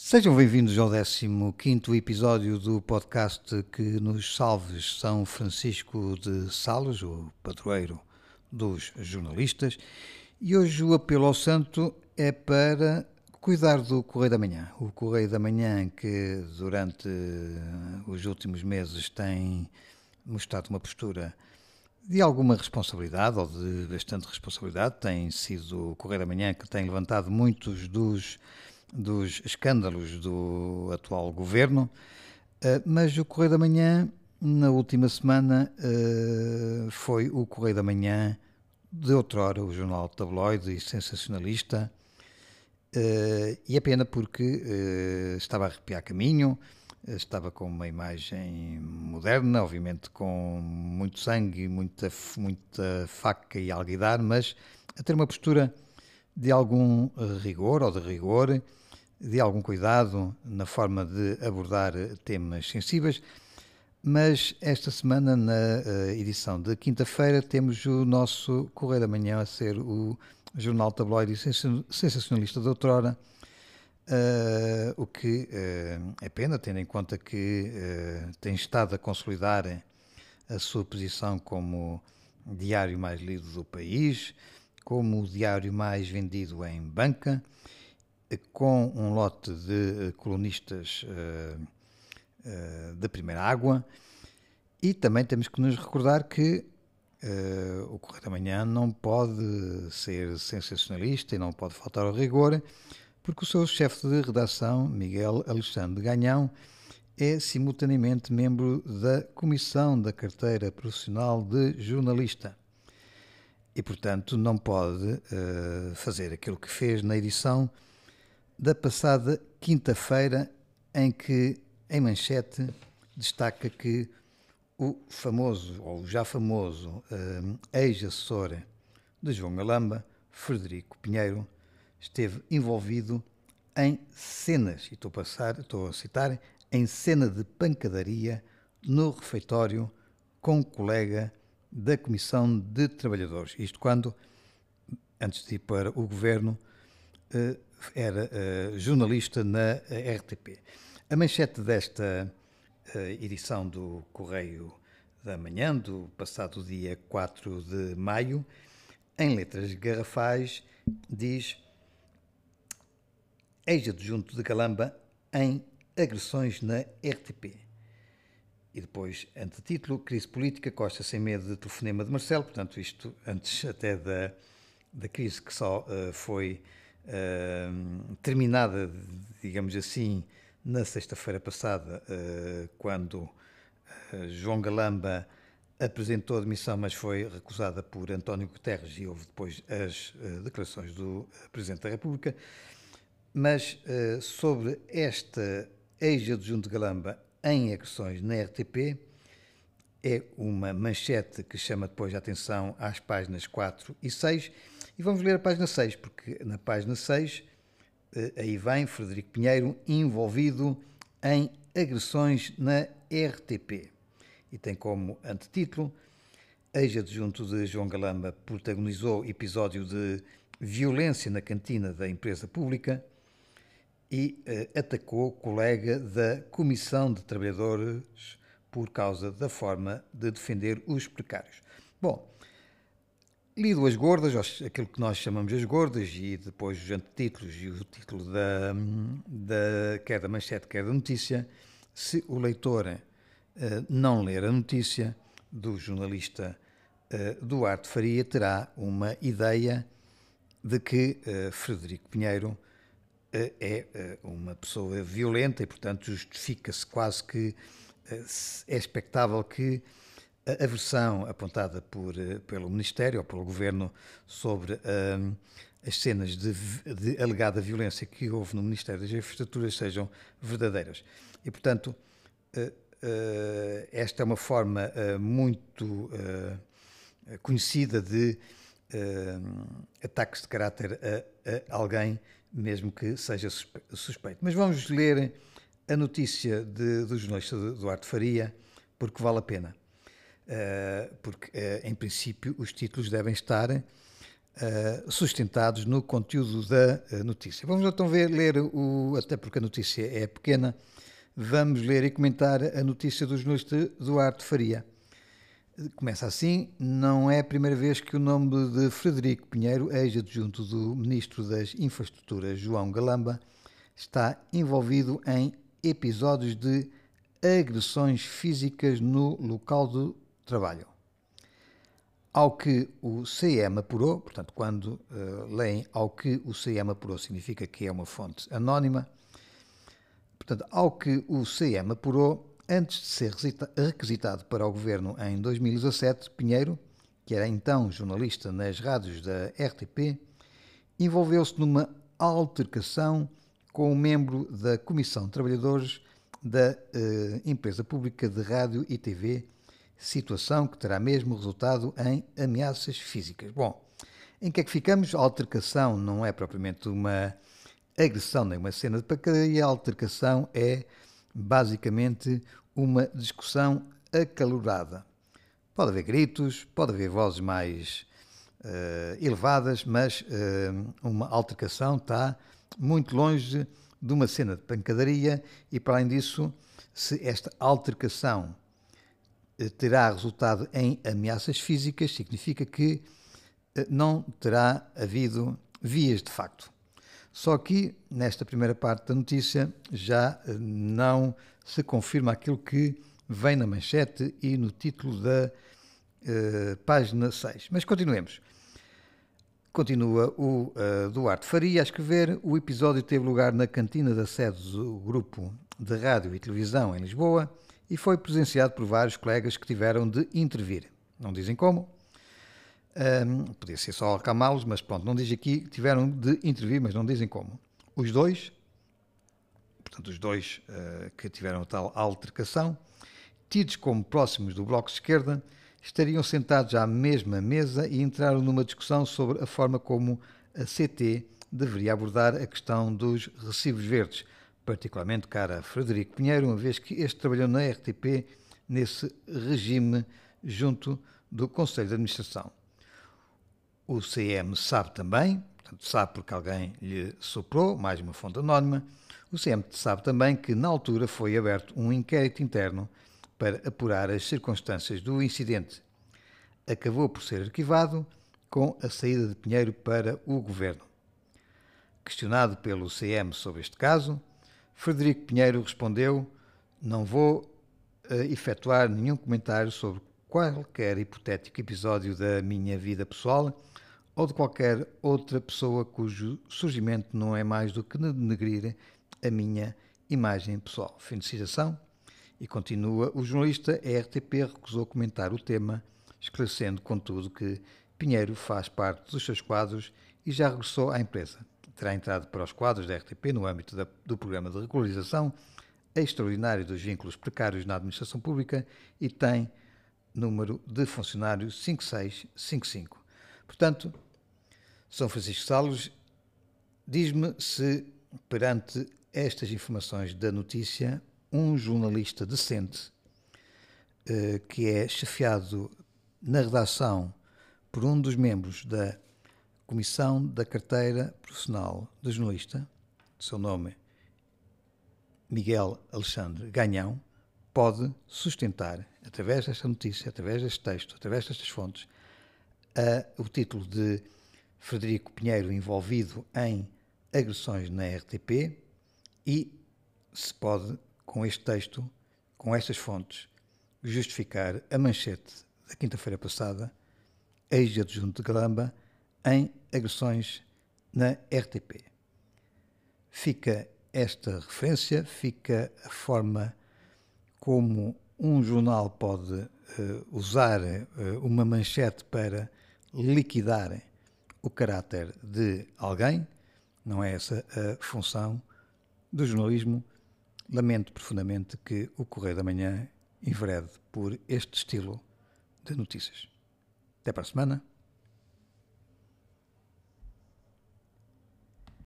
Sejam bem-vindos ao 15 episódio do podcast que nos salves São Francisco de Sales, o padroeiro dos jornalistas. E hoje o apelo ao santo é para cuidar do Correio da Manhã. O Correio da Manhã que durante os últimos meses tem mostrado uma postura de alguma responsabilidade, ou de bastante responsabilidade, tem sido o Correio da Manhã que tem levantado muitos dos dos escândalos do atual governo, eh, mas o Correio da Manhã, na última semana, eh, foi o Correio da Manhã de outrora, o jornal tabloide e sensacionalista, eh, e é pena porque estava a arrepiar caminho, estava com uma imagem moderna, obviamente com muito sangue, muita, muita faca e alguidar, mas a ter uma postura de algum rigor ou de rigor, de algum cuidado na forma de abordar temas sensíveis, mas esta semana, na uh, edição de quinta-feira, temos o nosso Correio da Manhã a ser o jornal tabloide sensacionalista de outrora, uh, o que uh, é pena, tendo em conta que tem estado a consolidar a sua posição como diário mais lido do país, como o diário mais vendido em banca, com um lote de eh, colunistas uh, uh, da primeira água e também temos que nos recordar que uh, o Correio da Manhã não pode ser sensacionalista e não pode faltar ao rigor, porque o seu chefe de redação, Miguel Alexandre Ganhão, é simultaneamente membro da Comissão da Carteira Profissional de Jornalista. E, portanto, não pode fazer aquilo que fez na edição da passada quinta-feira, em que, em manchete, destaca que o famoso, ou já famoso, uh, ex-assessor de João Galamba, Frederico Pinheiro, esteve envolvido em cenas, e estou a, passar, estou a citar, em cena de pancadaria no refeitório com um colega da Comissão de Trabalhadores. Isto quando, antes de ir para o governo, era uh, jornalista na RTP. A manchete desta edição do Correio da Manhã, do passado dia 4 de maio, em letras garrafais, diz ex-adjunto de Calamba em agressões na RTP. E depois, antetítulo, crise política, Costa sem medo de telefonema de Marcelo, portanto isto antes até da, da crise que só uh, foi terminada, digamos assim, na sexta-feira passada, uh, quando uh, João Galamba apresentou a demissão, mas foi recusada por António Guterres e houve depois as uh, declarações do Presidente da República. Mas sobre esta ex-adjunto de Galamba em agressões na RTP, é uma manchete que chama depois a atenção às páginas 4 e 6 e vamos ler a página 6, porque na página 6 eh, aí vem Frederico Pinheiro envolvido em agressões na RTP. E tem como antetítulo Ex-adjunto de João Galamba protagonizou episódio de violência na cantina da empresa pública e eh, atacou colega da Comissão de Trabalhadores por causa da forma de defender os precários. Bom, Lido as gordas, aquilo que nós chamamos as gordas, e depois os antetítulos e o título da, da, quer da manchete, quer da notícia, se o leitor uh, não ler a notícia do jornalista uh, Duarte Faria, terá uma ideia de que uh, Frederico Pinheiro é uma pessoa violenta e, portanto, justifica-se quase que é expectável que a versão apontada por, eh, pelo Ministério ou pelo Governo sobre um, as cenas de, de, alegada violência que houve no Ministério das Infraestruturas sejam verdadeiras. E, portanto, uh, uh, esta é uma forma uh, muito conhecida de ataques de caráter a, a, alguém, mesmo que seja suspeito. Mas vamos ler a notícia de, do jornalista Duarte Faria, porque vale a pena. Eh, porque, uh, em princípio, os títulos devem estar uh, sustentados no conteúdo da notícia. Vamos então ver, ler o. Até porque a notícia é pequena, vamos ler e comentar a notícia do jornalista Duarte Faria. Começa assim: não é a primeira vez que o nome de Frederico Pinheiro, ex-adjunto do Ministro das Infraestruturas, João Galamba, está envolvido em episódios de agressões físicas no local do trabalho. Ao que o CM apurou, portanto, quando uh, leem ao que o CM apurou, significa que é uma fonte anónima. Portanto, ao que o CM apurou, antes de ser requisitado para o governo em 2017, Pinheiro, que era então jornalista nas rádios da RTP, envolveu-se numa altercação com um membro da Comissão de Trabalhadores da uh, empresa pública de rádio e TV, situação que terá mesmo resultado em ameaças físicas. Bom, em que é que ficamos? A altercação não é propriamente uma agressão nem uma cena de pancadaria, a altercação é basicamente uma discussão acalorada. Pode haver gritos, pode haver vozes mais uh, elevadas, mas uh, uma altercação está muito longe de uma cena de pancadaria e, para além disso, se esta altercação terá resultado em ameaças físicas, significa que eh, não terá havido vias de facto. Só que, nesta primeira parte da notícia, já eh, não se confirma aquilo que vem na manchete e no título da uh, página 6. Mas continuemos. Continua o uh, Duarte Faria a escrever. O episódio teve lugar na cantina da sede do grupo de rádio e televisão em Lisboa e foi presenciado por vários colegas que tiveram de intervir. Não dizem como. Um, podia ser só acalmá-los, mas pronto, não diz aqui tiveram de intervir, mas não dizem como. Os dois, portanto, os dois uh, que tiveram tal altercação, tidos como próximos do Bloco de Esquerda, estariam sentados à mesma mesa e entraram numa discussão sobre a forma como a CT deveria abordar a questão dos recibos verdes, particularmente cara a Frederico Pinheiro, uma vez que este trabalhou na RTP nesse regime junto do Conselho de Administração. O CM sabe também, portanto, sabe porque alguém lhe soprou, mais uma fonte anónima, o CM sabe também que na altura foi aberto um inquérito interno para apurar as circunstâncias do incidente. Acabou por ser arquivado com a saída de Pinheiro para o governo. Questionado pelo CM sobre este caso, Frederico Pinheiro respondeu: Não vou uh, efetuar nenhum comentário sobre qualquer hipotético episódio da minha vida pessoal ou de qualquer outra pessoa cujo surgimento não é mais do que denegrir a minha imagem pessoal. Fim de citação. E continua, o jornalista RTP recusou comentar o tema, esclarecendo, contudo, que Pinheiro faz parte dos seus quadros e já regressou à empresa. Terá entrado para os quadros da RTP no âmbito da, do programa de regularização extraordinário dos vínculos precários na administração pública e tem número de funcionário 5655. Portanto, São Francisco Salos diz-me se, perante estas informações da notícia, um jornalista decente uh, que é chefiado na redação por um dos membros da Comissão da Carteira Profissional de Jornalista, seu nome Miguel Alexandre Ganhão, pode sustentar, através desta notícia, através deste texto, através destas fontes, o título de Frederico Pinheiro envolvido em agressões na RTP e se pode com este texto, com estas fontes, justificar a manchete da quinta-feira passada, ex-adjunto de Galamba, em agressões na RTP. Fica esta referência, fica a forma como um jornal pode uh, usar uh, uma manchete para liquidar o caráter de alguém. Não é essa a função do jornalismo lamento profundamente que o Correio da Manhã enverede por este estilo de notícias. Até para a semana.